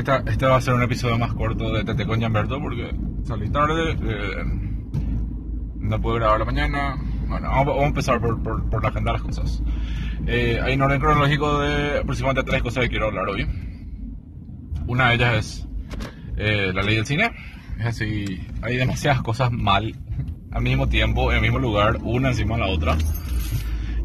esta, este va a ser un episodio más corto de Tete con Yamberto porque salí tarde, eh, no puedo grabar la mañana. Bueno, vamos, a empezar por, por, la agenda de las cosas. Eh, hay un orden cronológico de aproximadamente tres cosas que quiero hablar hoy. Una de ellas es eh, la ley del cine. Es así, hay demasiadas cosas mal al mismo tiempo, en el mismo lugar, una encima de la otra.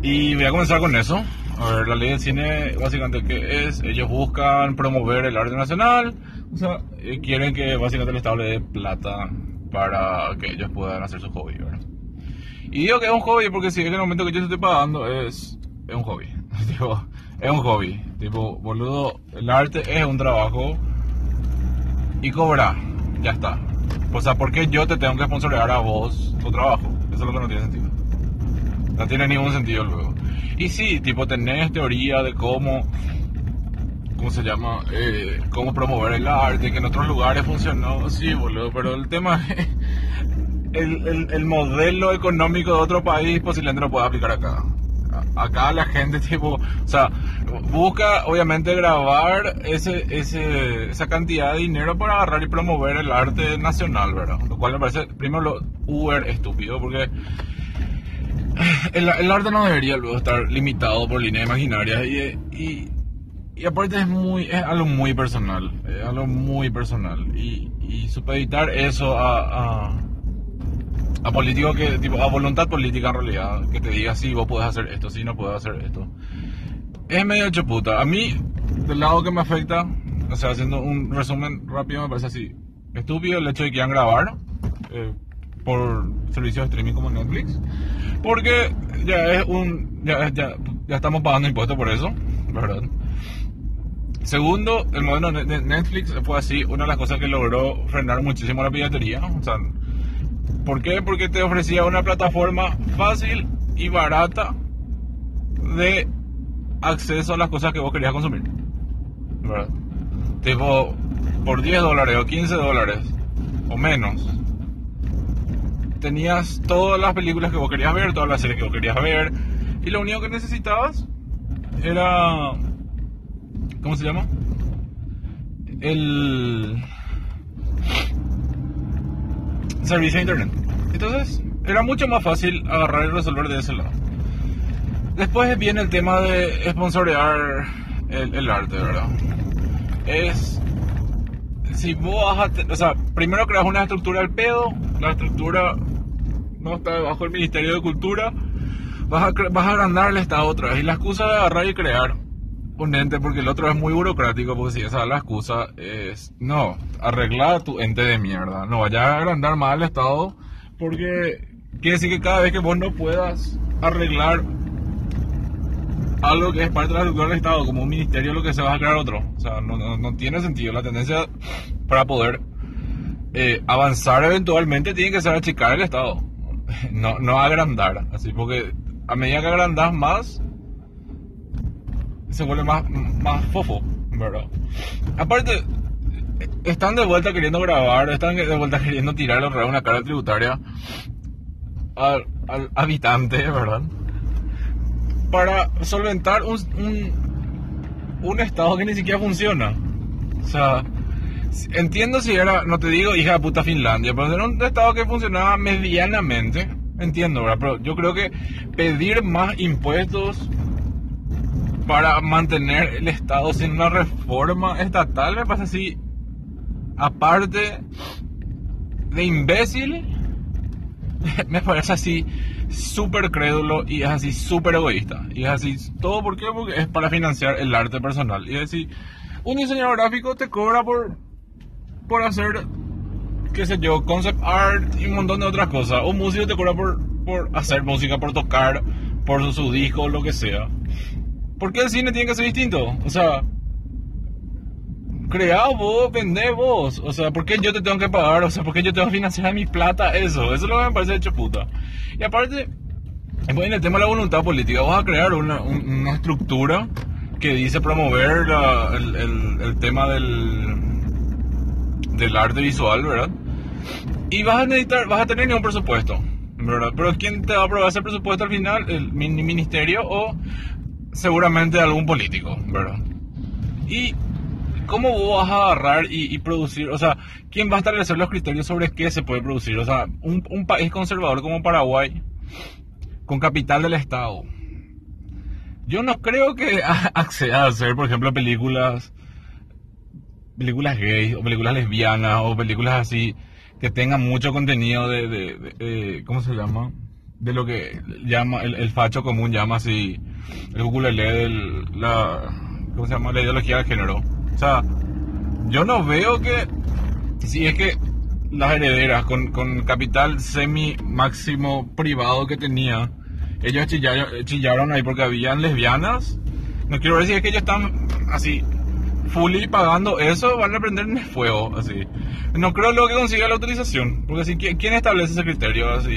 Y voy a comenzar con eso. A ver, la ley del cine, básicamente, ¿qué es? Ellos buscan promover el arte nacional, o sea, quieren que básicamente el Estado le plata para que ellos puedan hacer su hobby. Y digo que es un hobby porque si que en el momento que yo estoy pagando es, es un hobby. es un hobby. Tipo, boludo, el arte es un trabajo y cobra, ya está. O sea, ¿por qué yo te tengo que sponsorear a vos tu trabajo? Eso es lo que no tiene sentido. No tiene ningún sentido luego. Y sí, tipo, tenés teoría de cómo, ¿cómo se llama? Eh, cómo promover el arte, que en otros lugares funcionó. Sí, boludo, pero el tema es, el, el, modelo económico de otro país posiblemente no puede aplicar acá. Acá la gente, tipo, o sea, busca obviamente grabar ese, ese, esa cantidad de dinero para agarrar y promover el arte nacional, ¿verdad? Lo cual me parece, primero, lo uber estúpido, porque el, arte no debería luego estar limitado por líneas imaginarias y, y, aparte es muy es algo muy personal es algo muy personal. Y, y supeditar eso a, a, a políticos que tipo a voluntad política en realidad que te diga si vos puedes hacer esto si no puedes hacer esto es medio chuputa a mí del lado que me afecta o sea haciendo un resumen rápido me parece así estúpido el hecho de que quieran grabar eh, por servicios de streaming como Netflix. Porque ya es un. Ya, ya, ya estamos pagando impuestos por eso, ¿verdad? Segundo, el modelo de Netflix fue así, una de las cosas que logró frenar muchísimo la piratería. O sea, ¿por qué? Porque te ofrecía una plataforma fácil y barata de acceso a las cosas que vos querías consumir. ¿Verdad? Tipo, por 10 dólares o 15 dólares o menos, tenías todas las películas que vos querías ver, todas las series que vos querías ver, y lo único que necesitabas era. ¿Cómo se llama? El. Servicio de internet. Entonces, era mucho más fácil agarrar y resolver de ese lado. Después viene el tema de sponsorear el, arte, ¿verdad? Es si vos vas a, o sea, primero creas una estructura al pedo, la estructura no está bajo el Ministerio de Cultura, vas a, vas a agrandar el Estado otra. Y la excusa de agarrar y crear un ente, porque el otro es muy burocrático, porque si esa es la excusa, es, no, arregla tu ente de mierda, no vaya a agrandar más el Estado, porque quiere decir que cada vez que vos no puedas arreglar algo que es parte de la estructura del Estado, como un ministerio, lo que se va a crear otro. O sea, no, no, tiene sentido. La tendencia para poder eh, avanzar eventualmente tiene que ser achicar el Estado, no, no agrandar. Así, porque a medida que agrandas más, se vuelve más, más fofo, ¿verdad? Aparte, están de vuelta queriendo grabar, están de vuelta queriendo tirar una cara tributaria al, al habitante, ¿verdad? para solventar un, un, estado que ni siquiera funciona. O sea, entiendo si era, no te digo hija de puta Finlandia, pero era un estado que funcionaba medianamente. Entiendo, ¿verdad? Pero yo creo que pedir más impuestos para mantener el Estado sin una reforma estatal me pasa así, aparte de imbécil, me parece así súper crédulo y es así súper egoísta. Y es así, ¿todo? Porque es para financiar el arte personal. Y es así, un diseñador gráfico te cobra por, por hacer, qué sé yo, concept art y un montón de otras cosas. Un músico te cobra por, hacer música, por tocar, por su, su disco, lo que sea. ¿Por qué el cine tiene que ser distinto? O sea, creado vos, vendé vos. O sea, ¿por qué yo te tengo que pagar? O sea, ¿por qué yo tengo que financiar mi plata? Eso, eso es lo que me parece hecho puta. Y aparte, en el tema de la voluntad política, vas a crear una, estructura que dice promover el, el, tema del, del arte visual, ¿verdad? Y vas a necesitar, vas a tener ningún presupuesto, ¿verdad? Pero ¿quién te va a aprobar ese presupuesto al final? ¿El ministerio o seguramente algún político, ¿verdad? Y ¿cómo vos vas a agarrar y, y producir? O sea, ¿quién va a establecer los criterios sobre qué se puede producir? O sea, un, un país conservador como Paraguay, con capital del Estado, yo no creo que acceda a hacer, por ejemplo, películas películas gays o películas lesbianas o películas así que tengan mucho contenido de, de- ¿cómo se llama? De lo que llama el, el facho común llama así el ukulele la ¿cómo se llama? la ideología de género. O sea, yo no veo que si es que las herederas con, con capital semi máximo privado que tenía, ellos chillaron, chillaron ahí porque habían lesbianas. No quiero decir que ellos están así fully pagando eso, van a prender en fuego, así. No creo luego que consiga la autorización, porque así, ¿quién establece ese criterio? Así,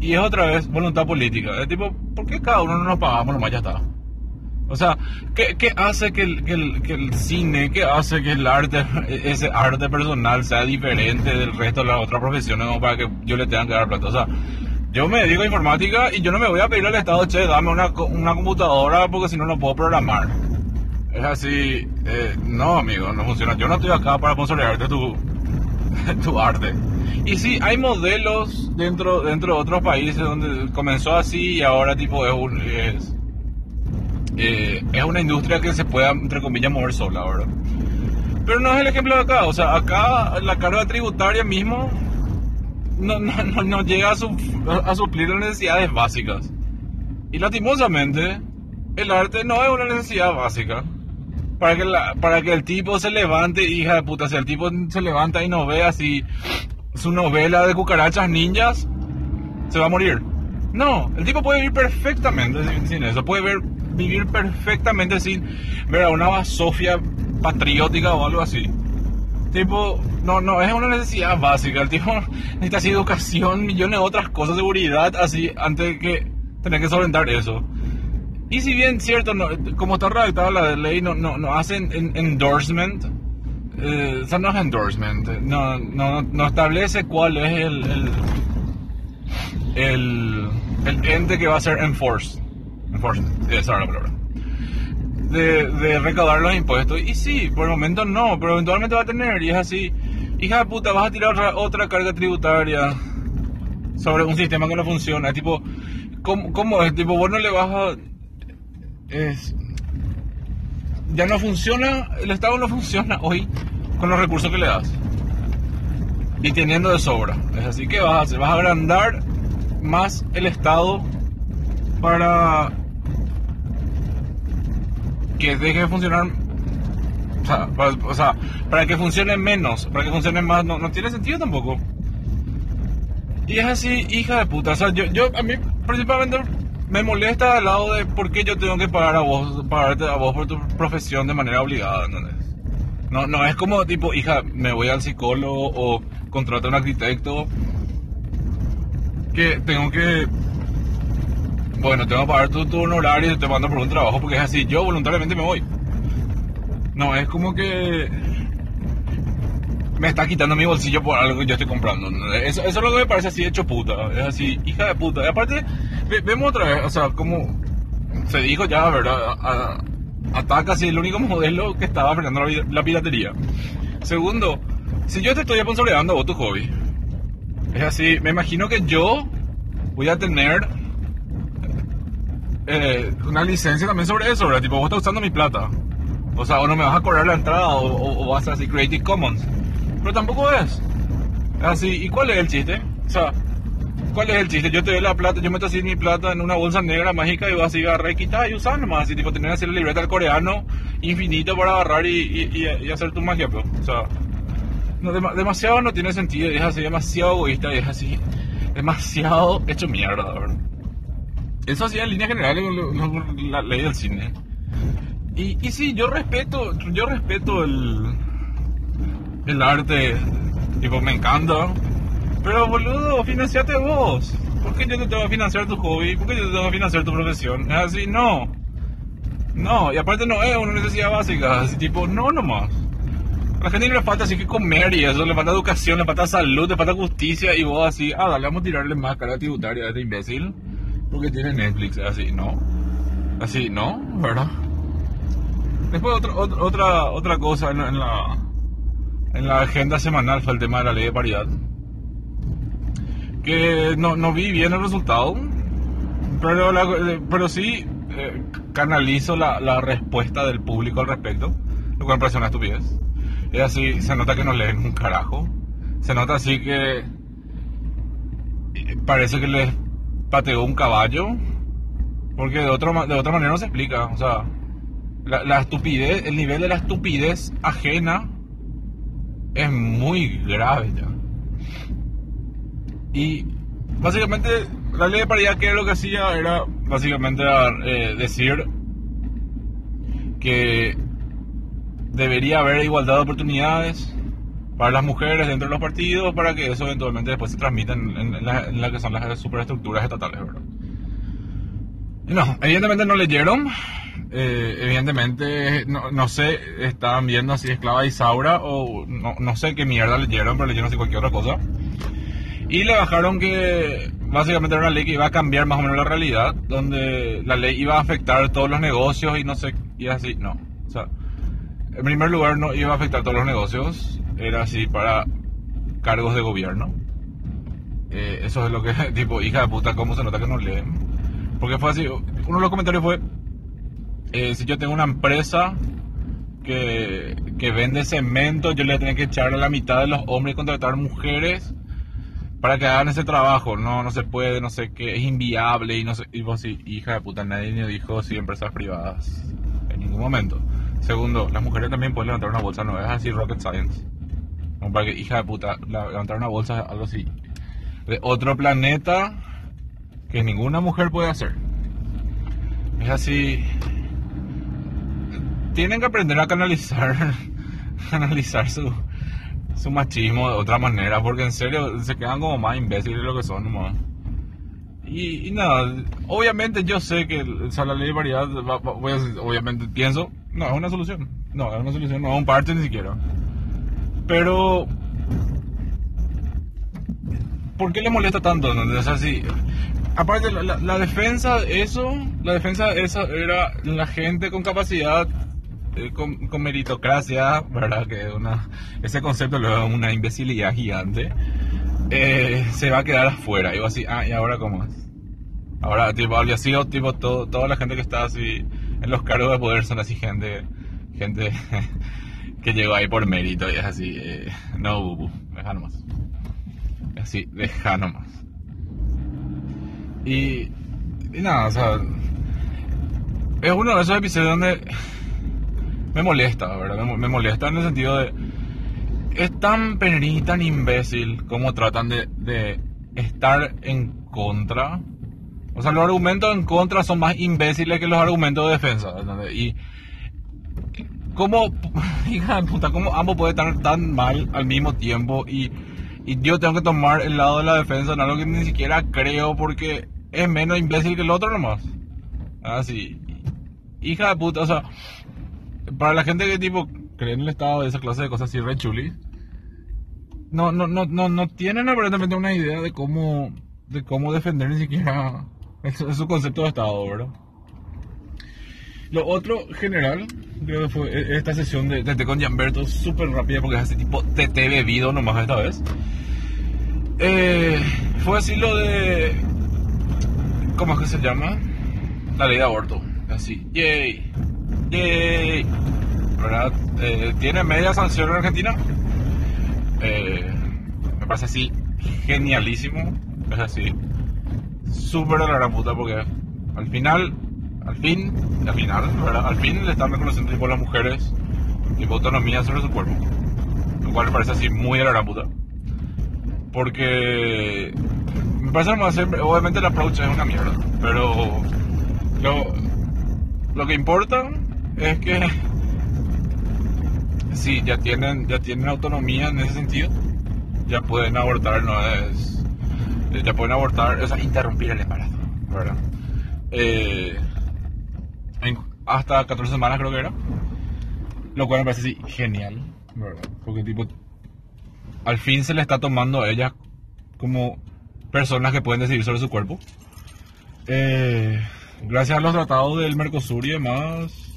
y, y- es otra vez voluntad política. Es tipo, ¿por qué cada uno no nos pagamos nomás ya está? O sea, ¿qué, qué hace que el, que, el, que el cine, qué hace que el arte, ese arte personal sea diferente del resto de las otras profesiones como para que yo le tenga que dar plata? O sea, yo me dedico a informática y yo no me voy a pedir al Estado, che, dame una, una computadora porque si no, no puedo programar. Es así, eh, no, amigo, no funciona. Yo no estoy acá para sponsorearte tu, tu arte. Y sí, hay modelos dentro, dentro de otros países donde comenzó así y ahora tipo es un... Es, eh, es una industria que se pueda, entre comillas, mover sola, ¿verdad? Pero no es el ejemplo de acá. O sea, acá la carga tributaria mismo no, no, no, no llega a, su- a suplir las necesidades básicas. Y lastimosamente, el arte no es una necesidad básica. Para que, la- para que el tipo se levante, hija de puta, si el tipo se levanta y no ve así su novela de cucarachas ninjas, se va a morir. No, el tipo puede vivir perfectamente sin, sin eso, puede ver, vivir perfectamente sin ver a una Sofía patriótica o algo así. Tipo, no, no, es una necesidad básica. El tipo necesita así educación, millones de otras cosas, seguridad, así, antes de que tener que solventar eso. Y si bien cierto, no, como está redactada la ley, no, no, no hacen en- endorsement, eh, o sea, no es endorsement, no, no, no establece cuál es el, el, el, ente que va a ser enforced. Enforcement, esa era la palabra. De, de recaudar los impuestos. Y sí, por el momento no, pero eventualmente va a tener. Y es así, hija de puta, vas a tirar otra, otra carga tributaria sobre un sistema que no funciona. Tipo, ¿cómo, cómo es? Tipo, vos no le vas. Es, ya no funciona, el Estado no funciona hoy con los recursos que le das. Y teniendo de sobra. Es así que vas a hacer, vas a agrandar más el Estado para que deje de funcionar. O sea, para, o sea, para que funcione menos, para que funcione más, no, no tiene sentido tampoco. Y es así, hija de puta. O sea, yo, yo a mí principalmente me molesta al lado de por qué yo tengo que pagar a vos, pagarte a vos por tu profesión de manera obligada, ¿entendés? No, no es como tipo, hija, me voy al psicólogo o contrato a un arquitecto que tengo que bueno, tengo que pagar tu, tu honorario y te mando por un trabajo porque es así, yo voluntariamente me voy. No, es como que me está quitando mi bolsillo por algo que yo estoy comprando. Eso, eso es lo que me parece así hecho puta. Es así, hija de puta. Y aparte, ve- vemos otra vez, o sea, como se dijo ya, ¿verdad? Ataca así el único modelo que estaba frenando la, la piratería. Segundo, si yo te estoy sponsoreando a vos tu hobby, es así, me imagino que yo voy a tener eh, una licencia también sobre eso, ¿verdad? Tipo, vos estás usando mi plata. O sea, o no me vas a cobrar la entrada o, o- o vas a así Creative Commons. Pero tampoco es. Así, ¿y cuál es el chiste? O sea, ¿cuál es el chiste? Yo te doy la plata, yo meto así mi plata en una bolsa negra mágica y vas así agarrar y quitar y usar nomás. Así, tipo, tener así la libreta del coreano infinito para agarrar y, y- y- hacer tu magia, pues. O sea, no, dema- demasiado no tiene sentido, es así, demasiado egoísta, y es así, demasiado hecho mierda, ¿verdad? Eso hacía en línea general con lo- con la ley del cine. Y, y sí, yo respeto, yo respeto el, el arte, tipo, me encanta. Pero boludo, financiate vos. ¿Por qué yo te tengo que financiar tu hobby? ¿Por qué yo te tengo que financiar tu profesión? Es así, no. No, y aparte no es una necesidad básica, así tipo, no nomás. A la gente no le falta así que comer y eso, le falta educación, le falta salud, le falta justicia y vos así, ah, dale, vamos a tirarle más carga tributaria a este imbécil porque tiene Netflix, así, ¿no? Así, ¿no? ¿Verdad? Después otra, otra, otra, cosa en, en la, en la agenda semanal fue el tema de la ley de paridad. Que no, no vi bien el resultado, pero, la- pero sí eh, canalizo la, la respuesta del público al respecto, lo cual me parece una estupidez. Es así, se nota que no leen un carajo. Se nota así que eh, parece que les pateó un caballo, porque de, otro, de otra manera no se explica. O sea, la, la estupidez, el nivel de la estupidez ajena es muy grave ya. Y básicamente la ley de paridad que lo que hacía era básicamente eh, decir que debería haber igualdad de oportunidades para las mujeres dentro de los partidos para que eso eventualmente después se transmita en, en- la, que son las superestructuras estatales, ¿verdad? No, evidentemente no leyeron. Eh, evidentemente, no, no sé, estaban viendo así Esclava Isaura o no, no sé qué mierda leyeron, pero leyeron así cualquier otra cosa. Y le bajaron que básicamente era una ley que iba a cambiar más o menos la realidad, donde la ley iba a afectar todos los negocios y no sé, y así, no. O sea, en primer lugar no iba a afectar todos los negocios, era así para cargos de gobierno. Eh, eso es lo que, tipo, hija de puta, ¿cómo se nota que no leen? Porque fue así, uno de los comentarios fue, eh, si yo tengo una empresa que, que vende cemento, yo le voy a tener que echar a la mitad de los hombres y contratar mujeres para que hagan ese trabajo. No, no se puede, no sé qué, es inviable y no sé, y vos hija de puta, nadie ni dijo sí, empresas privadas, en ningún momento. Segundo, las mujeres también pueden levantar una bolsa, no es así rocket science. Como para que, hija de puta, levantar una bolsa algo así. De otro planeta que ninguna mujer puede hacer. Es así. Tienen que aprender a canalizar, canalizar su, su machismo de otra manera, porque en serio se quedan como más imbéciles de lo que son nomás. Y, nada, obviamente yo sé que o la ley de variedad, obviamente pienso, no, es una solución. No, es una solución, no es un parte ni siquiera. Pero, ¿por qué le molesta tanto? O sea, si, aparte, la, defensa de eso, la defensa de eso era la gente con capacidad, con, con meritocracia, ¿verdad? Que ese concepto es una imbecilidad gigante. eh, se va a quedar afuera. Y así, ah, ¿y ahora cómo es? Ahora, tipo, había sido, tipo, todo, toda la gente que está así en los cargos de poder son así gente, gente que llegó ahí por mérito y es así, eh, no, bubu, deja nomás. Así, deja nomás. Y, y nada, o sea, es uno de esos episodios donde me molesta, ¿verdad? Me, molesta en el sentido de, es tan penrí, tan imbécil como tratan de, estar en contra. O sea, los argumentos en contra son más imbéciles que los argumentos de defensa. Y cómo, hija de puta, cómo ambos pueden estar tan mal al mismo tiempo y, y yo tengo que tomar el lado de la defensa en algo que ni siquiera creo porque es menos imbécil que el otro nomás. Así. Hija de puta, o sea, para la gente que tipo cree en el estado de esa clase de cosas así re chulis, no, no, no, no, no tienen aparentemente una idea de cómo, de cómo defender ni siquiera su, su concepto de estado, ¿verdad? Lo otro general, creo que fue e- esta sesión de, té con Gianberto, súper rápida porque es así tipo TT bebido nomás esta vez. Eh, fue así lo de, ¿cómo es que se llama? La ley de aborto. Así, yay, ¿Verdad? Eh, tiene media sanción en Argentina. Eh, me parece así genialísimo. Es así, súper de la gran puta porque al final, al fin, al final. Al fin le están reconociendo tipo a las mujeres tipo autonomía sobre su cuerpo. Lo cual me parece así muy de la gran puta. Porque me parece que siempre, obviamente el approach es una mierda, pero lo, lo que importa es que sí, ya tienen, ya tienen autonomía en ese sentido, ya pueden abortar, no es, ya pueden abortar, o sea, interrumpir el embarazo, ¿verdad? Eh, hasta 14 semanas creo que era, lo cual me parece así genial, ¿verdad? Porque tipo, al fin se le está tomando a ellas como personas que pueden decidir sobre su cuerpo. Eh, gracias a los tratados del Mercosur y demás,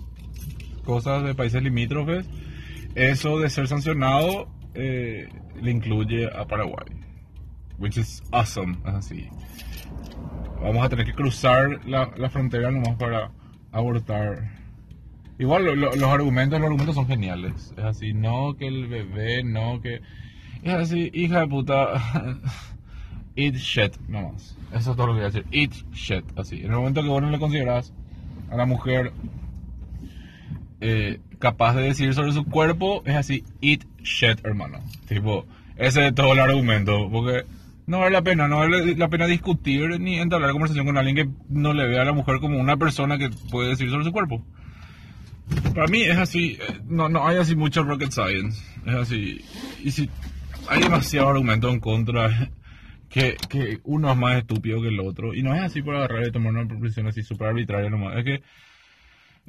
cosas de países limítrofes, eso de ser sancionado eh, le incluye a Paraguay. Which is awesome, es así. Vamos a tener que cruzar la, la frontera nomás para abortar. Igual los argumentos, los argumentos son geniales. Es así, no que el bebé, no que... Es así, hija de puta. Eat shit, nomás. Eso es todo lo que voy a decir. Eat shit, así. En el momento que vos no le consideras a la mujer eh, capaz de decir sobre su cuerpo, es así, eat shit, hermano. Tipo, ese es todo el argumento. Porque no vale la pena, no vale la pena discutir ni entablar conversación con alguien que no le vea a la mujer como una persona que puede decir sobre su cuerpo. Para mí es así, eh, no, no hay así mucho rocket science. Es así. Y si hay demasiado argumento en contra, que, que uno es más estúpido que el otro. Y no es así por agarrar y tomar una posición así súper arbitraria nomás. Es que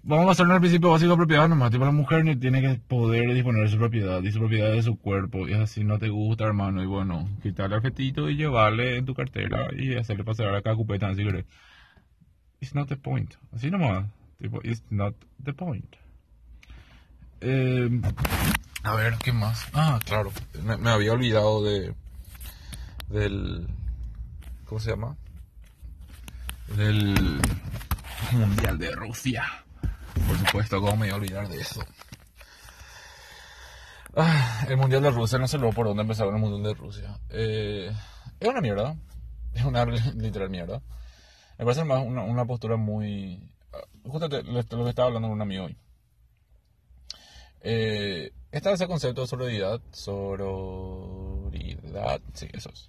vamos a hacer un principio básico de propiedad nomás. Tipo, la mujer ni tiene que poder disponer de su propiedad y su propiedad de su cuerpo. Y así, no te gusta, hermano. Y bueno, quitarle al fetito y llevarle en tu cartera y hacerle pasar a cada cupeta así que It's not the point. Así nomás. Tipo, it's not the point. Eh, a ver, ¿qué más? Ah, claro. Me había olvidado de del ¿cómo se llama? del Mundial de Rusia. Por supuesto, ¿cómo me iba a olvidar de eso? Ah, el Mundial de Rusia, no sé luego por dónde empezaron el Mundial de Rusia. Eh, es una mierda. Es una literal mierda. Me parece más una, una postura muy... Justo lo que estaba hablando con un amigo hoy. Eh, está ese concepto de sororidad, sororidad, sí, eso es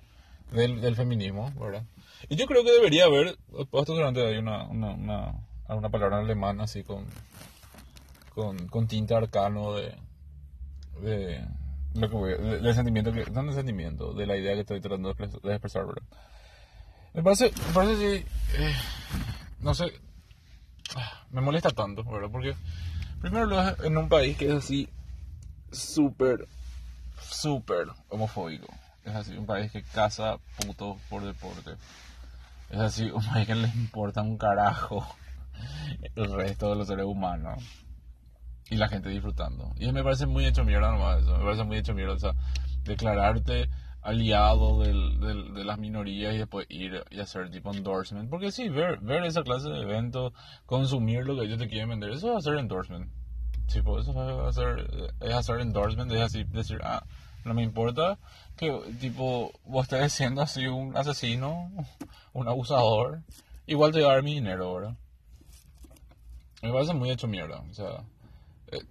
del, del feminismo, ¿verdad? Y yo creo que debería haber, puesto durante hay una, una, una, una palabra en alemán así con, con, con tinte arcano de, de, lo que voy, de, sentimiento, que, no del sentimiento, de la idea que estoy tratando de expresar, ¿verdad? Me parece, me parece si, eh, no sé, me molesta tanto, ¿verdad? Porque primero lo en un país que es así súper, súper homofóbico. Es así, un país que caza putos por deporte. Es así, un país que le importa un carajo el resto de los seres humanos. Y la gente disfrutando. Y me parece muy hecho mierda nomás eso. Me parece muy hecho mierda. O sea, declararte aliado de las minorías y después ir y hacer tipo endorsement. Porque sí, ver, ver esa clase de eventos, consumir lo que ellos te quieren vender, eso a ser endorsement. Tipo, es hacer endorsement, es así decir, ah, no me importa que, tipo, vos estés siendo así un asesino, un abusador. Igual te va a dar mi dinero, ¿verdad? Me parece muy hecho mierda. O sea, eh,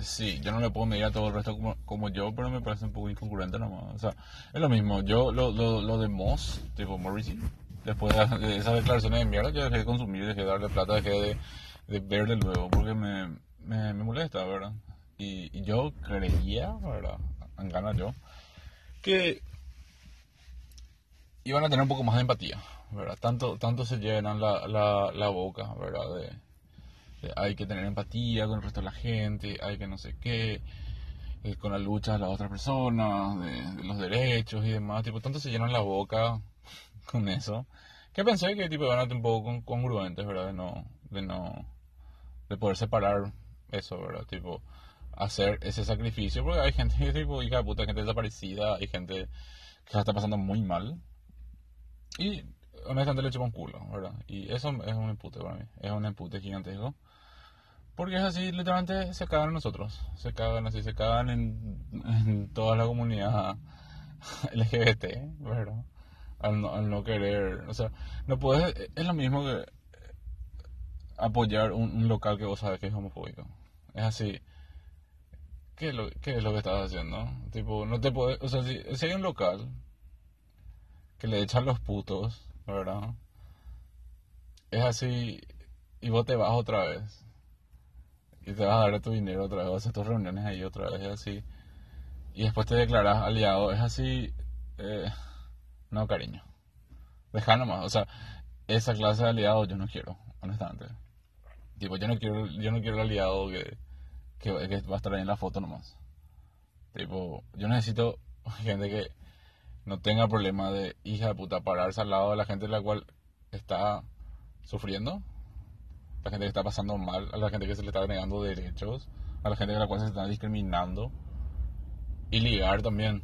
sí, yo no le puedo medir a todo el resto como, como, yo, pero me parece un poco incongruente nomás. O sea, es lo mismo. Yo, lo, lo, lo de Moss, tipo Morrissey, después de, esas declaraciones de mierda, yo dejé de consumir, dejé de darle plata, dejé de, de verle luego, porque me, me, molesta, ¿verdad? Y, y yo creía, ¿verdad? en ganas yo, que iban a tener un poco más de empatía, ¿verdad? Tanto, tanto se llenan la, la, la boca, ¿verdad? Hay que tener empatía con el resto de la gente, hay que no sé qué, eh, con la lucha de las otras personas, de, los derechos y demás, tipo, tanto se llenan la boca con eso, que pensé que tipo iban a un poco congruentes, ¿verdad? De no, de no, de poder separar eso, ¿verdad? Tipo, hacer ese sacrificio, porque hay gente, tipo, hija de puta, gente desaparecida, hay gente que está pasando muy mal. Y honestamente le echo un culo, ¿verdad? Y eso es un empute para mí, es un empute gigantesco. Porque es así, literalmente se cagan en nosotros, se cagan así, se cagan en, toda la comunidad LGBT, ¿verdad? Al no, querer, o sea, no puedes, es lo mismo que apoyar un, un local que vos sabes que es homofóbico. Es así, ¿qué es lo, qué es lo que estás haciendo? Tipo, no te puedes, o sea, si, si, hay un local que le echan los putos, ¿verdad? Es así, y vos te vas otra vez, y te vas a dar tu dinero otra vez, hacer tus reuniones ahí otra vez, es así, y después te declaras aliado, es así, eh, no cariño, deja nomás, o sea, esa clase de aliado yo no quiero, honestamente. Tipo, yo no quiero, yo no quiero el aliado que que, va a estar ahí en la foto nomás. Tipo, yo necesito gente que no tenga problema de hija de puta pararse al lado de la gente la cual está sufriendo la gente que está pasando mal, a la gente que se le está negando derechos, a la gente a la cual se está discriminando. Y ligar también.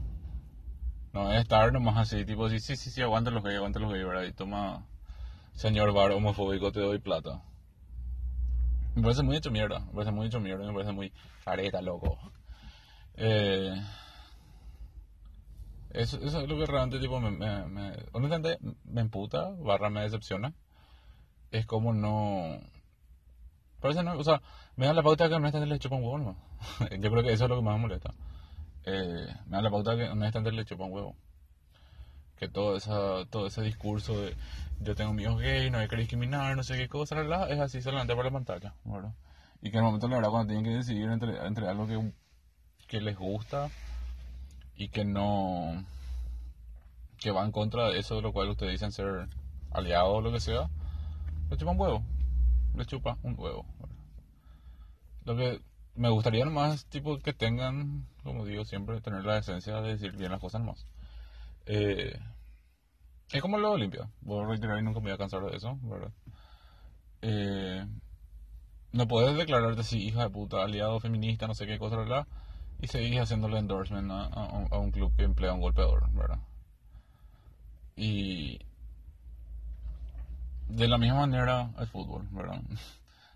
No es estar nomás así, tipo, sí, sí, sí, sí, aguanta los gays, aguanta los gays, ¿verdad? Y toma, señor bar homofóbico, te doy plata. Me parece muy hecho mierda, me parece muy hecho mierda, me parece muy careta, loco. Eh, eso, es lo que realmente, tipo, me, me, me emputa, barra me decepciona. Es como no... Parece no, o sea, me da la pauta que honestamente le chupa un huevo, ¿no? Yo creo que eso es lo que más me molesta. Eh, me da la pauta que honestamente le chupa un huevo. Que todo, esa, todo ese discurso de yo tengo amigos gay, no hay que discriminar, no sé qué cosa, es así solamente por la pantalla, ¿verdad? Y que el momento, la verdad, cuando tienen que decidir entre, entre algo que, que les gusta y que no que va en contra de eso de lo cual ustedes dicen ser aliados o lo que sea, le chupa un huevo, le chupa un huevo. Lo que me gustaría nomás, tipo, que tengan, como digo siempre, tener la esencia de decir bien las cosas más. Eh, es como lo Olimpia, voy a reiterar y nunca me voy a cansar de eso. Eh, no puedes declararte así, hija de puta, aliado feminista, no sé qué cosa, ¿verdad? y seguís haciéndole endorsement a, a, un club que emplea un golpeador, ¿verdad? Y de la misma manera el fútbol, ¿verdad?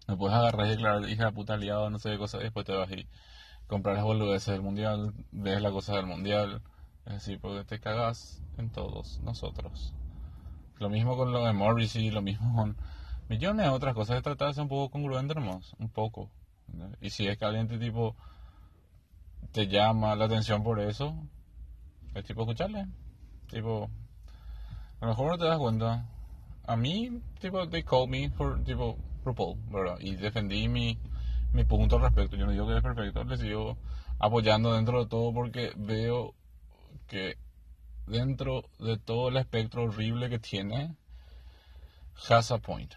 No puedes agarrar y declarar hija de puta aliado, no sé qué cosa, y después te vas y comprar las boludeces del mundial, ves la cosa del mundial, es decir, porque te cagas en todos nosotros. Lo mismo con lo de Morrissey, lo mismo con millones de otras cosas, que tratar de ser un poco congruente nomás, un poco. Y si es caliente tipo te llama la atención por eso, es tipo escucharle. Tipo, a lo mejor no te das cuenta. A mí, tipo, they call me for, tipo, RuPaul, ¿verdad? Y defendí mi, mi punto al respecto. Yo no digo que es perfecto, le sigo apoyando dentro de todo porque veo que dentro de todo el espectro horrible que tiene, has a point,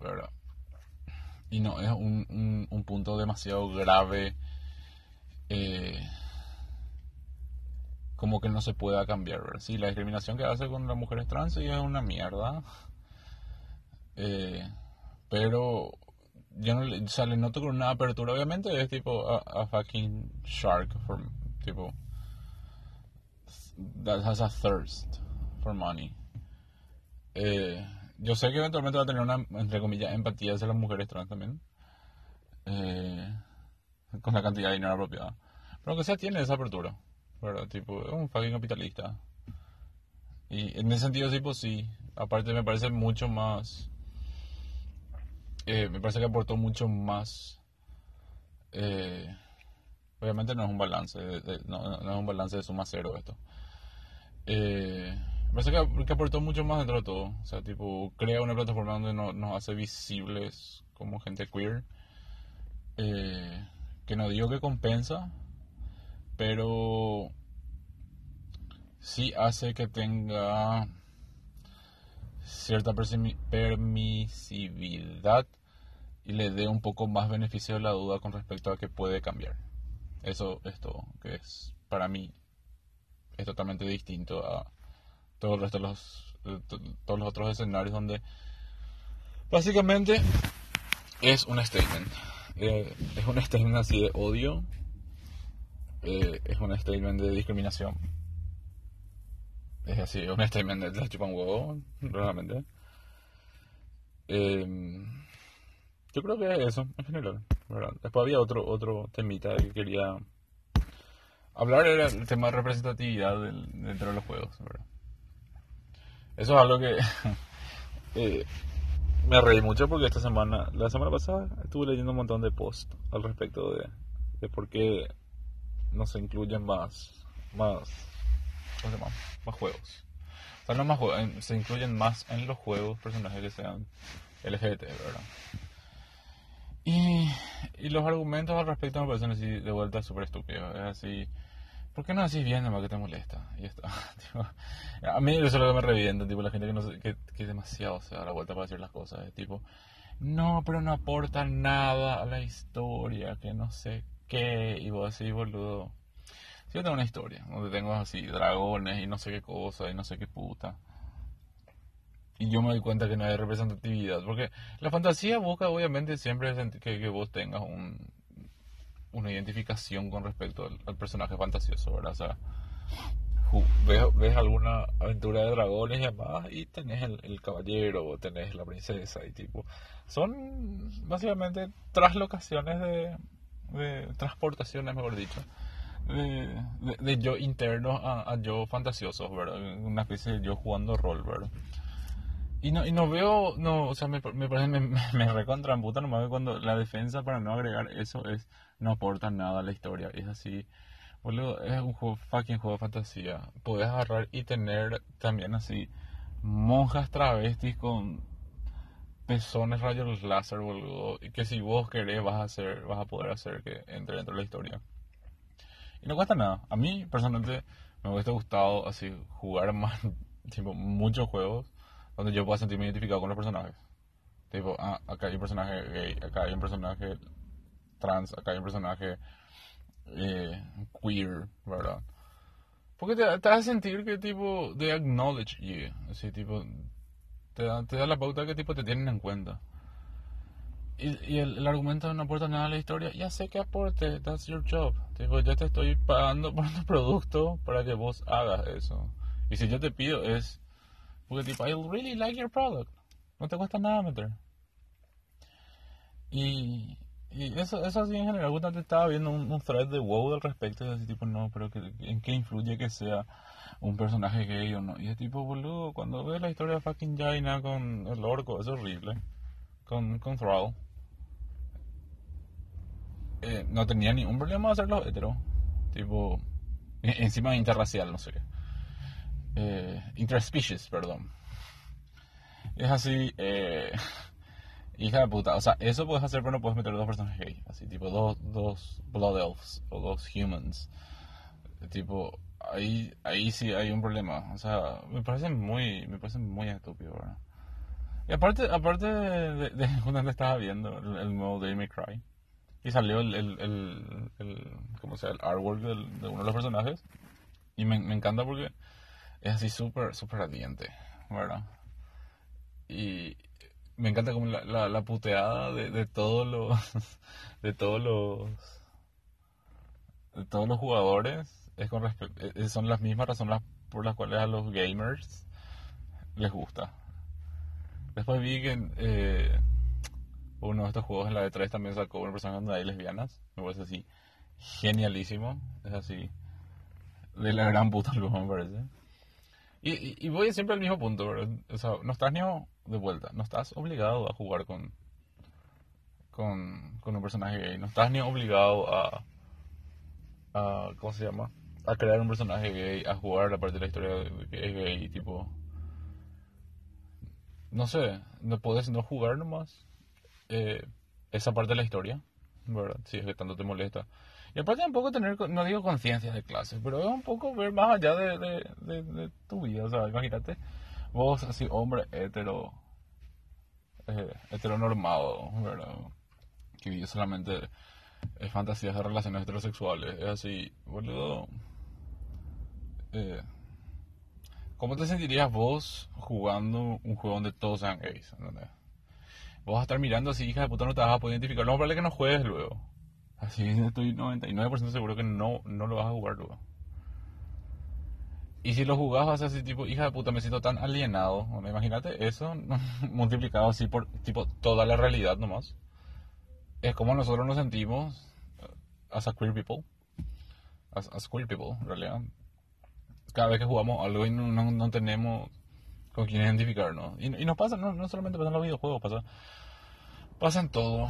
¿verdad? Y no es un, un, un punto demasiado grave eh, como que no se pueda cambiar. ¿verdad? Sí, la discriminación que hace con las mujeres trans es una mierda. Eh, pero yo no o sea, le noto con una apertura, obviamente es tipo a, fucking shark, for, tipo, that has a thirst for money. Eh, yo sé que eventualmente va a tener una, entre comillas, empatía hacia las mujeres trans también. Eh, con la cantidad de dinero apropiada. Pero que sea tiene esa apertura, ¿verdad? Tipo, es un fucking capitalista. Y en ese sentido, sí, pues sí. Aparte, me parece mucho más. Eh, me parece que aportó mucho más. Eh, obviamente no es un balance, no, es un balance de suma cero esto. Eh, me parece que, aportó mucho más dentro de todo. O sea, tipo, crea una plataforma donde nos hace visibles como gente queer. Que no digo que compensa, pero sí hace que tenga cierta permisividad y le dé un poco más beneficio de la duda con respecto a que puede cambiar. Eso, esto, que es para mí, es totalmente distinto a todo el resto de los, todos los otros escenarios donde básicamente es un statement. Eh, es un statement así de odio, eh, es un statement de discriminación. Es así, de la chupa un huevo, realmente. Em, yo creo que es eso, en general. Después había otro, otro temita que quería hablar, era el tema de representatividad dentro de los juegos. Eso es algo que eh, me reí mucho porque esta semana, la semana pasada, estuve leyendo un montón de posts al respecto de, de por qué no se incluyen más, más, ¿cómo se llama? Más juegos. O sea, no más juegos, se incluyen más en los juegos personajes que sean LGBT, ¿verdad? Y, y los argumentos al respecto me parecen así de vuelta súper estúpidos. Es así, ¿por qué no decís bien nomás que te molesta? Y esto, a mí eso es lo que me revienta, tipo, la gente que, no, que, que demasiado se da la vuelta para decir las cosas. Es tipo, no, pero no aporta nada a la historia, que no sé qué. Y vos así, boludo. Si yo tengo una historia donde tengo así dragones y no sé qué cosa y no sé qué puta. y yo me doy cuenta que no hay representatividad. Porque la fantasía busca obviamente siempre que, que vos tengas un, una identificación con respecto al, personaje fantasioso, ¿verdad? O sea, ves, alguna aventura de dragones y demás y tenés el, caballero o tenés la princesa y tipo... Son básicamente traslocaciones de, de transportaciones, mejor dicho. De, yo interno a, yo fantasioso, ¿verdad? Una especie de yo jugando rol, ¿verdad? Y no, y no veo, no, o sea, me, me parece, me, me recontra puta nomás cuando la defensa para no agregar eso es, no aporta nada a la historia. Es así, boludo, es un juego, fucking juego de fantasía. Puedes agarrar y tener también así, monjas travestis con pezones rayos láser, boludo. Y que si vos querés vas a hacer, vas a poder hacer que entre dentro de la historia. Y no cuesta nada. A mí, personalmente, me hubiese gustado así, jugar más, tipo, muchos juegos donde yo pueda sentirme identificado con los personajes. Tipo, ah, acá hay un personaje gay, acá hay un personaje trans, acá hay un personaje eh, queer, ¿verdad? Porque te, te hace sentir que tipo, de acknowledge you, así tipo, te te da la pauta que tipo te tienen en cuenta. Y, y el, argumento no aporta nada a la historia, ya sé que aporte, that's your job. Tipo, ya te estoy pagando por tu producto para que vos hagas eso. Y si yo te pido es, porque tipo, I really like your product. No te cuesta nada meter. Y, y eso, eso así en general, justamente estaba viendo un, thread de WoW al respecto, y así tipo, no, pero que, ¿en qué influye que sea un personaje gay o no? Y es tipo, boludo, cuando ves la historia de fucking Jaina con el orco, es horrible. Con, con Thrall. Eh, no tenía ningún problema hacerlo hetero. Tipo, encima interracial, no sé qué eh, interspecies, perdón. Es así, eh, hija de puta. O sea, eso puedes hacer, pero no puedes meter dos personajes gay. Así, tipo, dos, dos Blood Elves o dos Humans. Tipo, ahí, ahí sí hay un problema. O sea, me parece muy, me parece muy estúpido, ¿verdad? Y aparte, aparte de, de, cuando estaba viendo el, nuevo Day May Cry, y salió el, el, el, ¿cómo se llama? El artwork de uno de los personajes, y me, me encanta porque es así súper, súper ardiente, ¿verdad? Y me encanta como la, la, puteada de, de todos los, de todos los, de todos los jugadores es con eh, son las mismas razones por las cuales a los gamers les gusta. Después vi que eh, uno de estos juegos en la de 3 también sacó una persona donde hay lesbianas. Me parece así genialísimo. Es así de la gran puta lo me parece. Y, y, voy siempre al mismo punto. O sea, no estás ni de vuelta, no estás obligado a jugar con, con, con un personaje gay, no estás ni obligado a, a, ¿cómo se llama? A crear un personaje gay, a jugar la parte de la historia que es gay, tipo... No sé, no puedes no jugar nomás eh, esa parte de la historia, ¿verdad? Si es que tanto te molesta. Y aparte un poco tener, no digo conciencia de clase, pero es un poco ver más allá de, de, tu vida. O sea, imagínate, vos así, hombre hetero, eh, heteronormado, ¿verdad? Que vive solamente es fantasías de relaciones heterosexuales. Es así, boludo. Eh, ¿Cómo te sentirías vos jugando un juego donde todos sean gays? Vos vas a estar mirando así, hija de puta, no te vas a poder identificar. No, vale que no juegues luego. Así estoy 99% seguro que no, no lo vas a jugar luego. Y si lo jugás vas a ser tipo, hija de puta, me siento tan alienado. Imagínate eso multiplicado así por tipo toda la realidad nomás. Es como nosotros nos sentimos uh, as queer people. As, queer people, en realidad. Cada vez que jugamos algo y no, no, tenemos con quién identificarnos. Y, y nos pasa, no, no solamente pasa en los videojuegos, pasa, pasa en todo.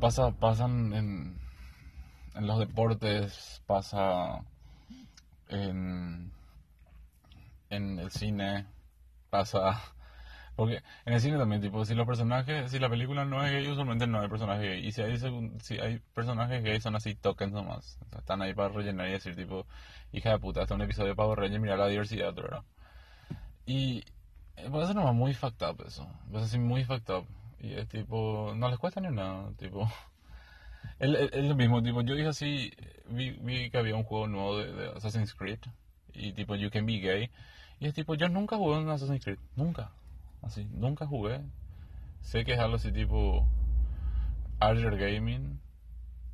pasa, pasan en en los deportes, pasa en, en el cine, pasa... Porque en el cine también, tipo, si los personajes, si la película no es gay, usualmente no hay personajes gay. Y si hay, si hay personajes gay, son así tokens nomás. están ahí para rellenar y decir, tipo, hija de puta, hasta un episodio de Pavo Reyes, mira la diversidad, ¿verdad? Y parece nomás muy fucked up eso. Parece así muy fucked up. Y es tipo, no les cuesta ni nada, tipo... Es lo mismo, tipo, yo dije así, vi, vi, que había un juego nuevo de, Assassin's Creed y tipo, You Can Be Gay. Y es tipo, yo nunca jugué en Assassin's Creed, nunca. Así, nunca jugué. Sé que es algo así tipo Azure Gaming,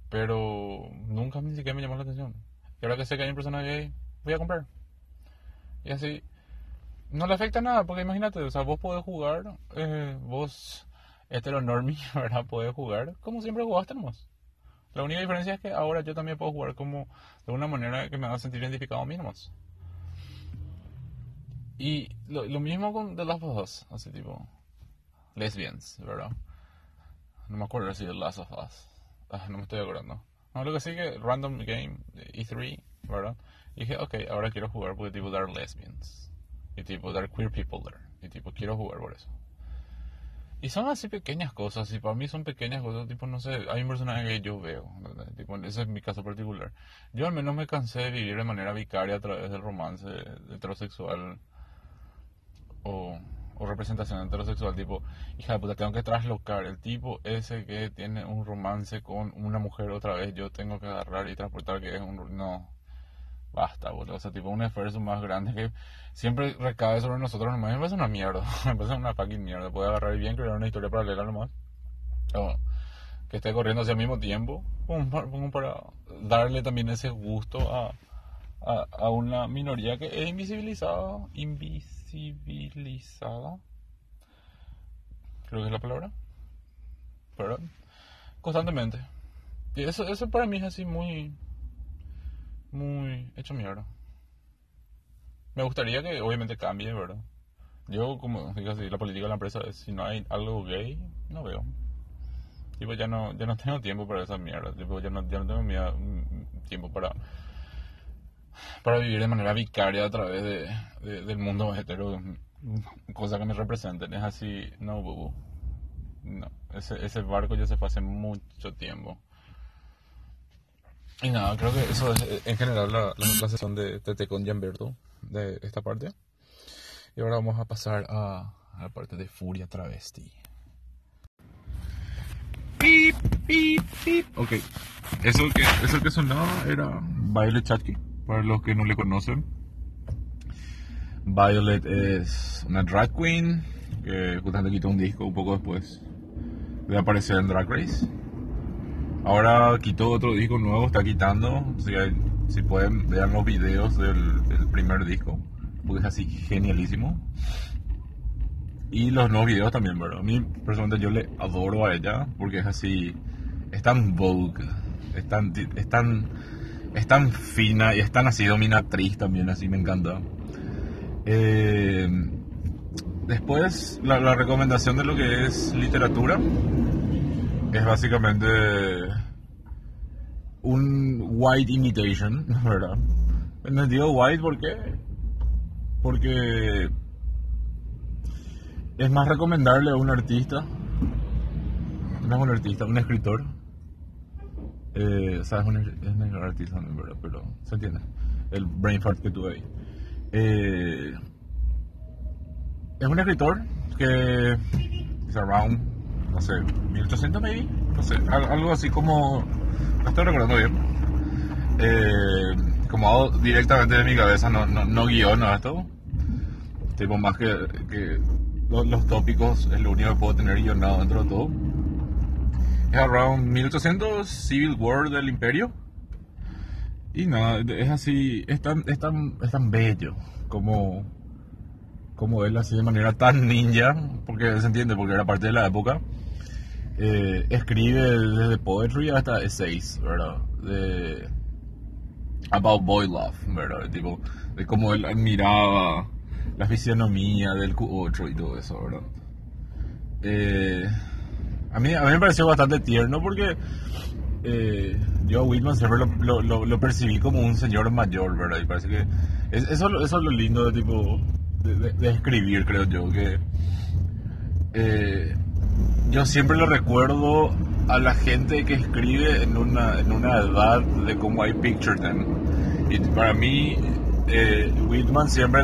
pero nunca ni siquiera me llamó la atención. Y ahora que sé que hay un personaje gay, voy a comprar. Y así, no le afecta nada, porque imagínate, o sea, vos podés jugar, eh, vos heteronormi, ¿verdad? Podés jugar como siempre jugaste nomás. La única diferencia es que ahora yo también puedo jugar como de una manera que me haga sentir identificado a mí nomás. Y lo, lo mismo con The Last of Us, así tipo lesbians, ¿verdad? No me acuerdo si The Last of Us. Ah, no me estoy acordando. No, lo que sí que Random Game E3, ¿verdad? Y dije, ok, ahora quiero jugar porque tipo there lesbians. Y tipo there queer people there. Y tipo quiero jugar por eso. Y son así pequeñas cosas, y para mí son pequeñas cosas, tipo, no sé, hay un personaje que yo veo, tipo, ese es mi caso particular. Yo al menos me cansé de vivir de manera vicaria a través del romance heterosexual o, o representación heterosexual, tipo, hija de puta, tengo que traslocar el tipo ese que tiene un romance con una mujer otra vez, yo tengo que agarrar y transportar que es un... No, basta, boludo. O sea, tipo un esfuerzo más grande que siempre recae sobre nosotros nomás. Me parece una mierda. Me parece una fucking mierda. Puede agarrar bien crear una historia paralela nomás. O que esté corriendo hacia el mismo tiempo. Como para darle también ese gusto a, a, a una minoría que es invisibilizada. Invisibilizada. Creo que es la palabra. Perdón. Constantemente. Y eso, eso para mí es así muy muy hecho mierda. Me gustaría que obviamente cambie, ¿verdad? Yo, como digo así, la política de la empresa es si no hay algo gay, no veo. Tipo, ya no, ya no tengo tiempo para esa mierda. Tipo, ya no, ya no tengo mm, tiempo para para vivir de manera vicaria a través de, del mundo hetero, cosa que me representen. Es así, no, bubu. No, ese, ese barco ya se fue hace mucho tiempo. Y nada, creo que eso es eh, en general la, la, sesión de TT con Gianberto de esta parte. Y ahora vamos a pasar a, a la parte de Furia Travesti. Pip, pip, pip. Ok, eso que, eso que sonaba era Violet Chachki, para los que no le conocen. Violet es una drag queen que justamente quitó un disco un poco después de aparecer en Drag Race. Ahora quitó otro disco nuevo, está quitando. Si, pueden, vean los videos del, primer disco, porque es así genialísimo. Y los nuevos videos también, ¿verdad? A mí, personalmente, yo le adoro a ella, porque es así. Es tan vogue, es tan, es tan, es tan fina y es tan así dominatriz también, así me encanta. Eh, después, la, la recomendación de lo que es literatura es básicamente un white imitation, ¿verdad? Me digo white ¿por qué? Porque es más recomendarle a un artista, no es un artista, un escritor. Eh, o sea, es un, es un artista, ¿verdad? Pero se entiende. El brain fart que tuve ahí. Eh, es un escritor que es around no sé, 1800 maybe, no sé, algo así como, no estoy recordando bien, eh, como directamente de mi cabeza, no, no, no guion, no esto, tipo más que, que los, tópicos es lo único que puedo tener guionado dentro de todo. Es around 1800 Civil War del Imperio. Y nada, es así, es tan, es tan, es tan bello como, como él así de manera tan ninja, porque se entiende, porque era parte de la época eh, escribe desde poetry hasta essays, ¿verdad? De, about boy love, ¿verdad? Tipo, de cómo él admiraba la fisionomía del Q8 y todo eso, ¿verdad? Eh, a, mí, a mí me pareció bastante tierno porque eh, yo a Whitman siempre lo, lo, lo, percibí como un señor mayor, ¿verdad? Y parece que eso, eso es lo lindo de tipo de, escribir, creo yo, que eh, yo siempre lo recuerdo a la gente que escribe en una, en una edad de cómo I picture them. Y para mí, eh, Whitman siempre,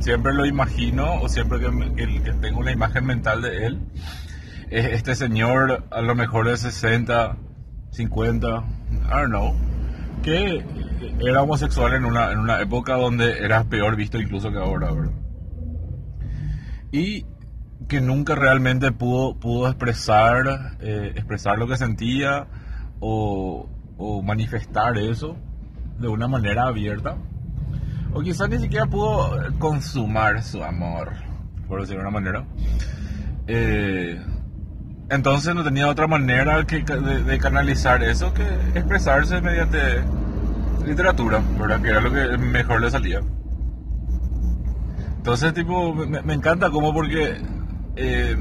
siempre lo imagino, o siempre que, que, tengo una imagen mental de él, es este señor a lo mejor de 60, 50, I don't know, que era homosexual en una, en una época donde era peor visto incluso que ahora, ¿verdad? Y que nunca realmente pudo, pudo expresar, eh, expresar lo que sentía o, o manifestar eso de una manera abierta. O quizás ni siquiera pudo consumar su amor, por decirlo de una manera. Eh, entonces no tenía otra manera que, de, canalizar eso que expresarse mediante literatura, ¿verdad? Que era lo que mejor le salía. Entonces, tipo, me, encanta como porque... Eh,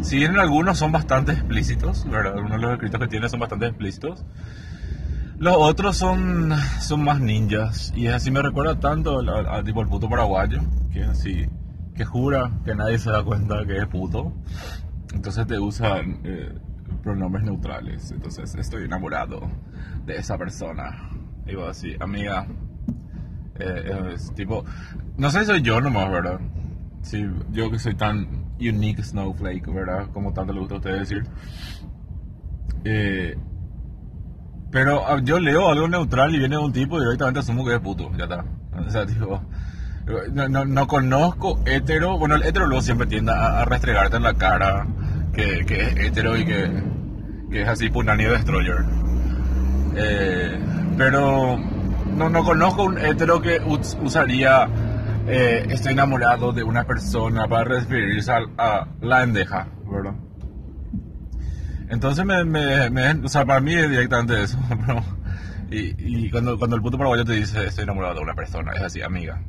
si bien algunos son bastante explícitos, ¿verdad? Algunos de los escritos que tiene son bastante explícitos. Los otros son, son más ninjas. Y así me recuerda tanto al tipo el puto paraguayo, que así, que jura que nadie se da cuenta que es puto. Entonces te usan eh, pronombres neutrales. Entonces estoy enamorado de esa persona. Digo así, amiga. Eh, es tipo, no sé si soy yo nomás, ¿verdad? Sí, yo que soy tan unique snowflake, ¿verdad? Como tanto le gusta a ustedes decir. Eh, pero ah, yo leo algo neutral y viene un tipo y directamente asumo que es puto, ya está. O sea, tipo, no, no, conozco hetero, bueno, el hetero luego siempre tiende a, restregarte en la cara que, que es hetero y que, que es así Punani Destroyer. Eh, pero no, no conozco un hetero que usaría eh, estoy enamorado de una persona para referirse a, la endeja, ¿verdad? Entonces, me, me, o sea, para mí es directamente eso, Y, y cuando, cuando el puto paraguayo te dice estoy enamorado de una persona, es así, amiga.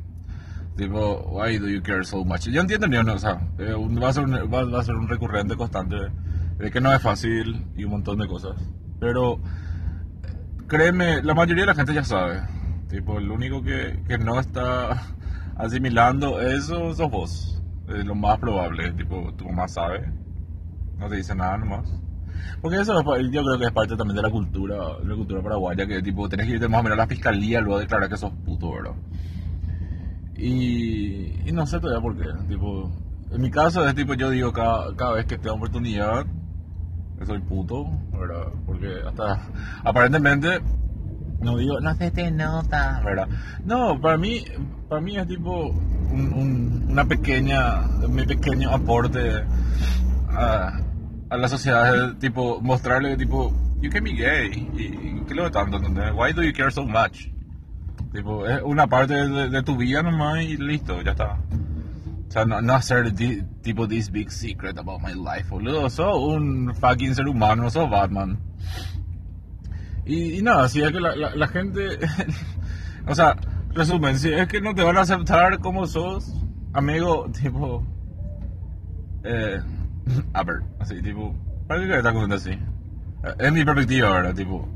Tipo, why do you care so much? Yo entiendo, ni o sea, eh, va, a ser un, va, a ser un recurrente constante de que no es fácil y un montón de cosas. Pero, créeme, la mayoría de la gente ya sabe. Tipo, el único que, que no está asimilando eso sos vos. Es lo más probable. Tipo, tu mamá sabe. No te dice nada nomás. Porque eso yo creo que es parte también de la cultura, de la cultura paraguaya, que tipo, tenés que irte más o menos a la fiscalía luego de declarar que sos puto, ¿verdad? Y, y no sé todavía por qué. Tipo, en mi caso es tipo, yo digo cada, cada vez que tengo oportunidad, soy puto, ¿verdad? Porque hasta aparentemente no digo, no se te nota, ¿verdad? No, para mí, para mí es tipo un, una pequeña, mi pequeño aporte a, a la sociedad, tipo, mostrarle, tipo, you can be gay, y, ¿qué lo tanto? Why do you care so much? Tipo, es una parte de, tu vida nomás y listo, ya está. O sea, no, hacer tipo this big secret about my life, boludo. Sos un fucking ser humano, sos Batman. Y, nada, si es que la, la, gente, o sea, resumen, si es que no te van a aceptar como sos, amigo, tipo, eh, a ver, así, tipo, ¿para qué estar contando así? Es mi perspectiva, ¿verdad? Tipo,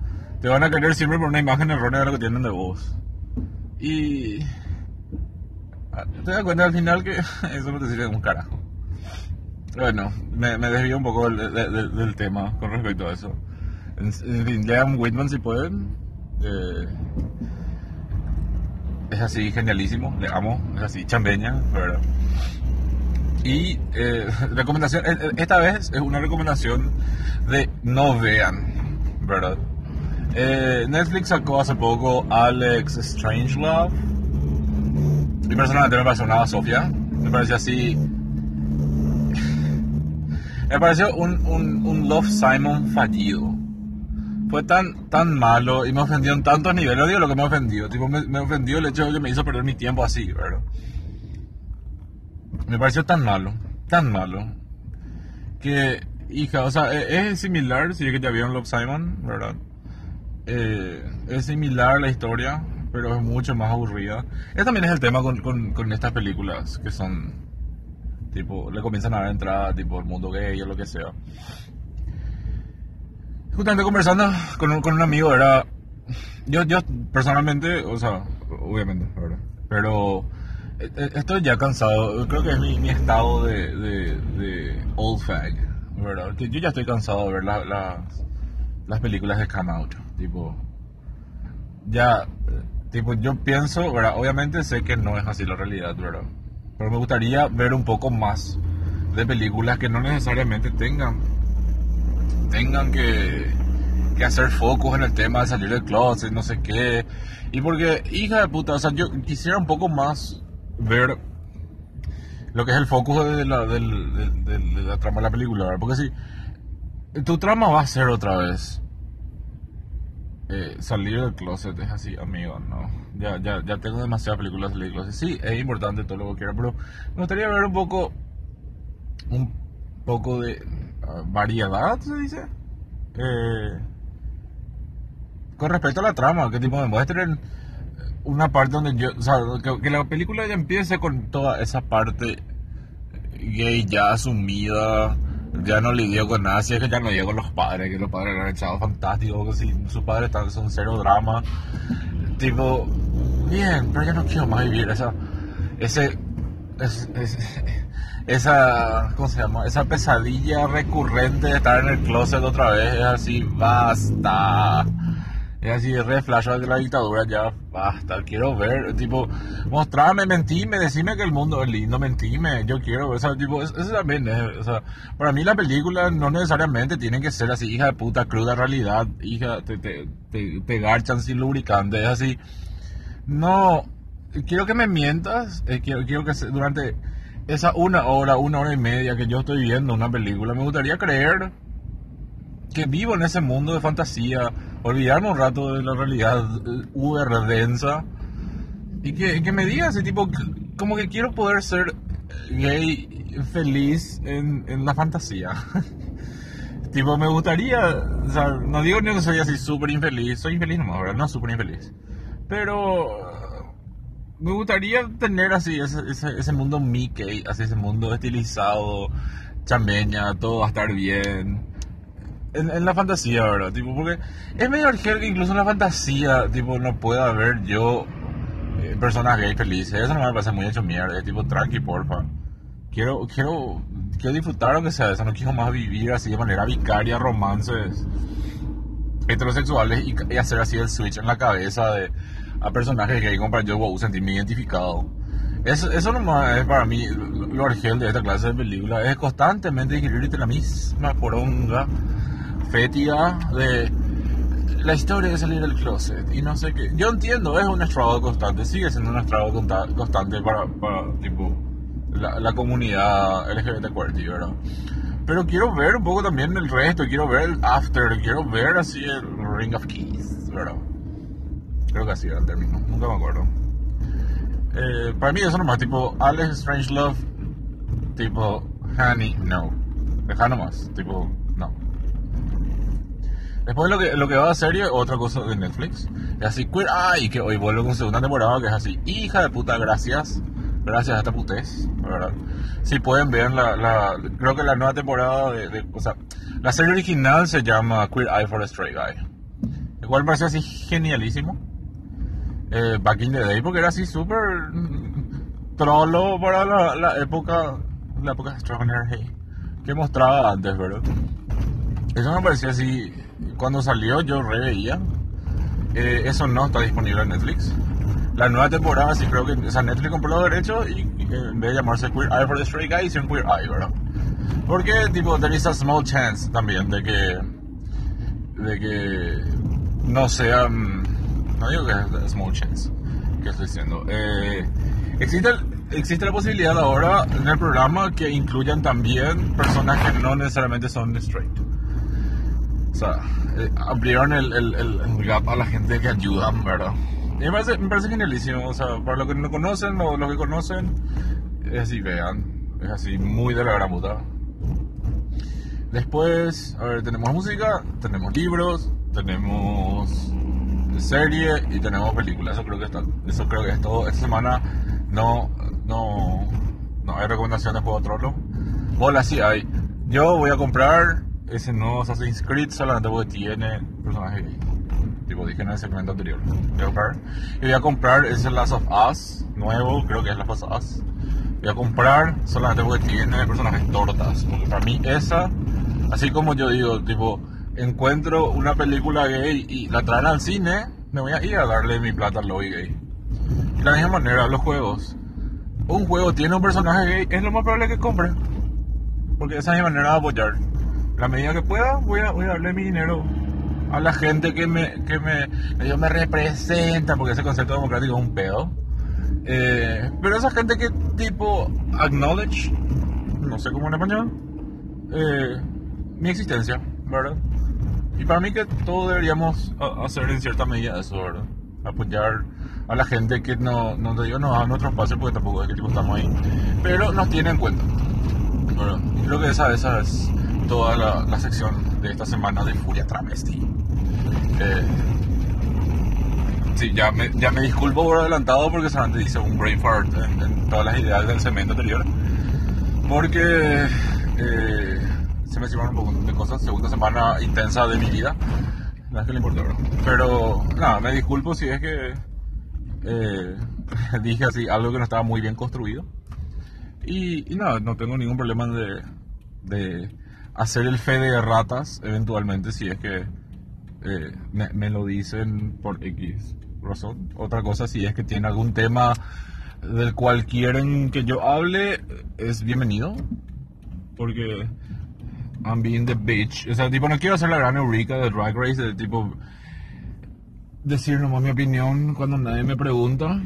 te van a querer siempre por una imagen errónea de lo que tienen de vos. Y ah, te das cuenta al final que eso no te sirve de un carajo. Bueno, me, me desvío un poco del, tema con respecto a eso. Lean Whitman si pueden. Eh, es así genialísimo, le amo, es así chambeña, ¿verdad? Y eh, recomendación, eh, esta vez es una recomendación de no vean, ¿verdad? Netflix sacó hace poco Alex Strangelove. Y personalmente me pareció una Sofía. Me pareció así. me pareció un, un, un Love Simon fallido fue tan, tan malo y me ofendió en tantos niveles. Odio lo que me ofendió. Tipo, me, me, ofendió el hecho de que me hizo perder mi tiempo así, ¿verdad? Me pareció tan malo, tan malo, que, hija, o sea, e, es, similar, si es que ya vieron Love Simon, ¿verdad? Eh, es similar la historia, pero es mucho más aburrida. Ese también es el tema con, con, con estas películas que son, tipo, le comienzan a dar entrada, tipo, el mundo gay o lo que sea justamente conversando con un, con un amigo, era. Yo, yo personalmente, o sea, obviamente, ¿verdad? Pero eh, eh, estoy ya cansado. Creo que es mi, mi estado de, de, old fag, ¿verdad? Que yo ya estoy cansado de ver las, las películas de Come Out. Tipo, ya, tipo, yo pienso, ¿verdad? Obviamente sé que no es así la realidad, ¿verdad? Pero me gustaría ver un poco más de películas que no necesariamente tengan tengan que, que hacer focos en el tema de salir del closet, no sé qué. Y porque, hija de puta, o sea, yo quisiera un poco más ver lo que es el foco de la, del- de la trama de la película, ¿verdad? Porque si tu trama va a ser otra vez eh, salir del closet, es así, amigo, no. Ya, ya, ya tengo demasiadas películas salir del closet. Sí, es importante todo lo que quiera, pero me gustaría ver un poco, un poco de ah, variedad, se dice. Eh, con respecto a la trama, que tipo me muestren una parte donde yo, o sea, que la película ya empiece con toda esa parte gay ya asumida, ya no lidió con nada, si es que ya no lidió con los padres, que los padres eran echados fantásticos, que si sus padres están, son cero drama, tipo, bien, pero yo no quiero más vivir esa, ese, es- es- esa, ¿cómo se llama? Esa pesadilla recurrente de estar en el closet otra vez, es así, basta. Es así, re de la dictadura, ya basta, quiero ver, tipo, mostrame, mentime, decime que el mundo es lindo, mentime, yo quiero, o sea, tipo, es- eso también es, o sea, para mí la película no necesariamente tiene que ser así, hija de puta, cruda realidad, hija, te, te, te, te garchan sin lubricante, es así, no, quiero que me mientas, eh, quiero, quiero que durante esa una hora, una hora y media que yo estoy viendo una película, me gustaría creer que vivo en ese mundo de fantasía, olvidarme un rato de la realidad eh, uber densa y que, que me diga ese tipo, como que quiero poder ser gay feliz en, en la fantasía. tipo, me gustaría, o sea, no digo ni que soy así súper infeliz, soy infeliz nomás, ¿verdad? No súper infeliz. Pero eh, me gustaría tener así ese, ese, ese mundo Mickey, así ese mundo estilizado, chameña, todo va a estar bien en, en la fantasía, ¿verdad? Tipo, porque es medio argel que incluso en la fantasía, tipo, no pueda haber yo eh, personas gay felices. Eso no me parece muy hecho mierda. Es tipo, tranqui, porfa. Quiero, quiero, quiero disfrutar aunque sea eso. No quiero más vivir así de manera vicaria romances heterosexuales y, y hacer así el switch en la cabeza de a personajes gay como para yo wow, sentirme identificado. Eso, eso nomás es para mí lo argel de esta clase de película. Es constantemente digerirte la misma poronga fétida de la historia de salir del closet y no sé qué. Yo entiendo, es un estrado constante, sigue siendo un estrado conta- constante para, para tipo, la, la comunidad LGBT QWERTY, ¿verdad? Pero quiero ver un poco también el resto, quiero ver el after, quiero ver así el Ring of Keys, ¿verdad? Creo que así era el término, nunca me acuerdo. Eh, para mí eso nomás, tipo Alex Strangelove, tipo Honey, no. Deja nomás, tipo. Después lo que, lo que va a serie, otra cosa de Netflix. Es así, Queer Eye, que hoy vuelve con segunda temporada, que es así, hija de puta, gracias. Gracias a esta putez. Si pueden ver la, creo que la nueva temporada de, de- o sea, la serie original se llama Queer Eye for a Stray Guy. El cual me pareció así genialísimo. Eh, back in the day, porque era así súper trollo para la, la época, la época Strawberry que mostraba antes, ¿verdad? Eso me parecía así, cuando salió yo reveía. Eh, eso no está disponible en Netflix. La nueva temporada sí creo que, o sea, Netflix compró los derechos y, y en vez de llamarse Queer Eye for the Stray Guy, hicieron Queer Eye, ¿verdad? Porque, tipo, there is a small chance también de que, de que no sean, no digo que es small chance, que estoy diciendo. Eh, existe, existe la posibilidad ahora en el programa que incluyan también personas que no necesariamente son straight. Sea, eh, ampliaron el, el, el- el gap a la gente que ayudan, ¿verdad? Y me parece, me parece genialísimo. O sea, para los que no conocen o los que conocen, es así, vean. Es así, muy de la gran puta. Después, a ver, tenemos música, tenemos libros, tenemos serie y tenemos películas. Eso creo que está, eso creo que es todo. Esta semana no, no, no hay recomendaciones por otro lado. Hola, sí hay. Yo voy a comprar ese nuevo Assassin's Creed solamente porque tiene personaje gay. Tipo, dije en el segmento anterior. Voy a comprar. Y voy a comprar ese Last of Us nuevo, creo que es Last of Us. Voy a comprar solamente porque tiene personajes tortas. Porque para mí esa, así como yo digo, tipo, encuentro una película gay y la traen al cine, me voy a ir a darle mi plata al lobby gay. De la misma manera, los juegos. Un juego tiene un personaje gay, es lo más probable que compre. Porque esa es mi manera de apoyar. La medida que pueda, voy a, voy a darle mi dinero a la gente que me, que me, yo me representa, porque ese concepto democrático es un pedo. Eh, pero esa gente que tipo acknowledge, no sé cómo en español, eh, mi existencia, ¿verdad? Y para mí que todos deberíamos hacer en cierta medida eso, ¿verdad? Apoyar a la gente que no, no te digo, no a nuestros pases porque tampoco es que tipo estamos ahí, pero nos tiene en cuenta. Bueno, creo que esa, esa es toda la, sección de esta semana de Furia Travesti. Eh, sí, ya me, ya me disculpo por adelantado porque solamente hice un brain fart en, todas las ideas del segmento anterior. Porque eh, se me hicieron un poco de cosas. Segunda semana intensa de mi vida. Nada que le importa, Pero nada, me disculpo si es que eh, dije así algo que no estaba muy bien construido. Y, nada, no tengo ningún problema de, de hacer el fe de ratas eventualmente si es que eh, me, lo dicen por X razón. Otra cosa, si es que tiene algún tema del cual quieren que yo hable, es bienvenido. Porque I'm being the bitch. O sea, tipo, no quiero hacer la gran eureka de Drag Race, de tipo decir nomás mi opinión cuando nadie me pregunta.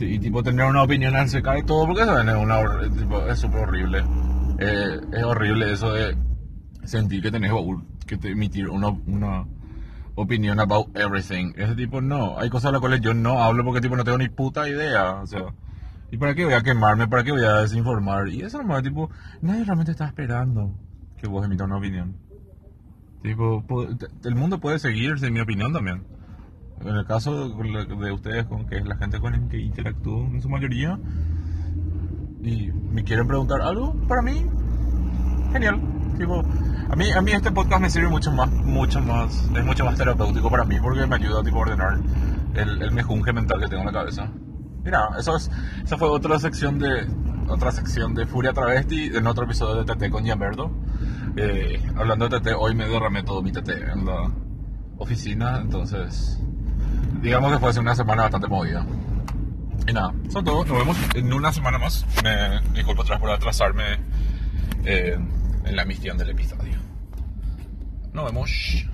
Y, tipo tener una opinión acerca de todo, porque eso es súper horrible. Eh, es horrible eso de sentir que tenés que emitir una, una opinión about everything. Ese tipo no. Hay cosas a las cuales yo no hablo porque tipo no tengo ni puta idea. O sea, ¿y para qué voy a quemarme? ¿Para qué voy a desinformar? Y eso nomás, tipo, nadie realmente está esperando que vos emitas una opinión. Tipo, el mundo puede seguirse, en mi opinión también. En el caso de ustedes, con que es la gente con la que interactúo en su mayoría, y me quieren preguntar algo, para mí, genial. Tipo, a mí, a mí este podcast me sirve mucho más, mucho más, es mucho más terapéutico para mí porque me ayuda tipo, a ordenar el, el mejunje mental que tengo en la cabeza. Mira, eso es, esa fue otra sección de, otra sección de Furia Travesti en otro episodio de TT con Gianberto. Eh, hablando de TT, hoy me derramé todo mi TT en la oficina, entonces digamos que fue una semana bastante movida. Y nada, eso es todo. Nos vemos en una semana más. Me, disculpo atrás por atrasarme eh, en la emisión del episodio. Nos vemos.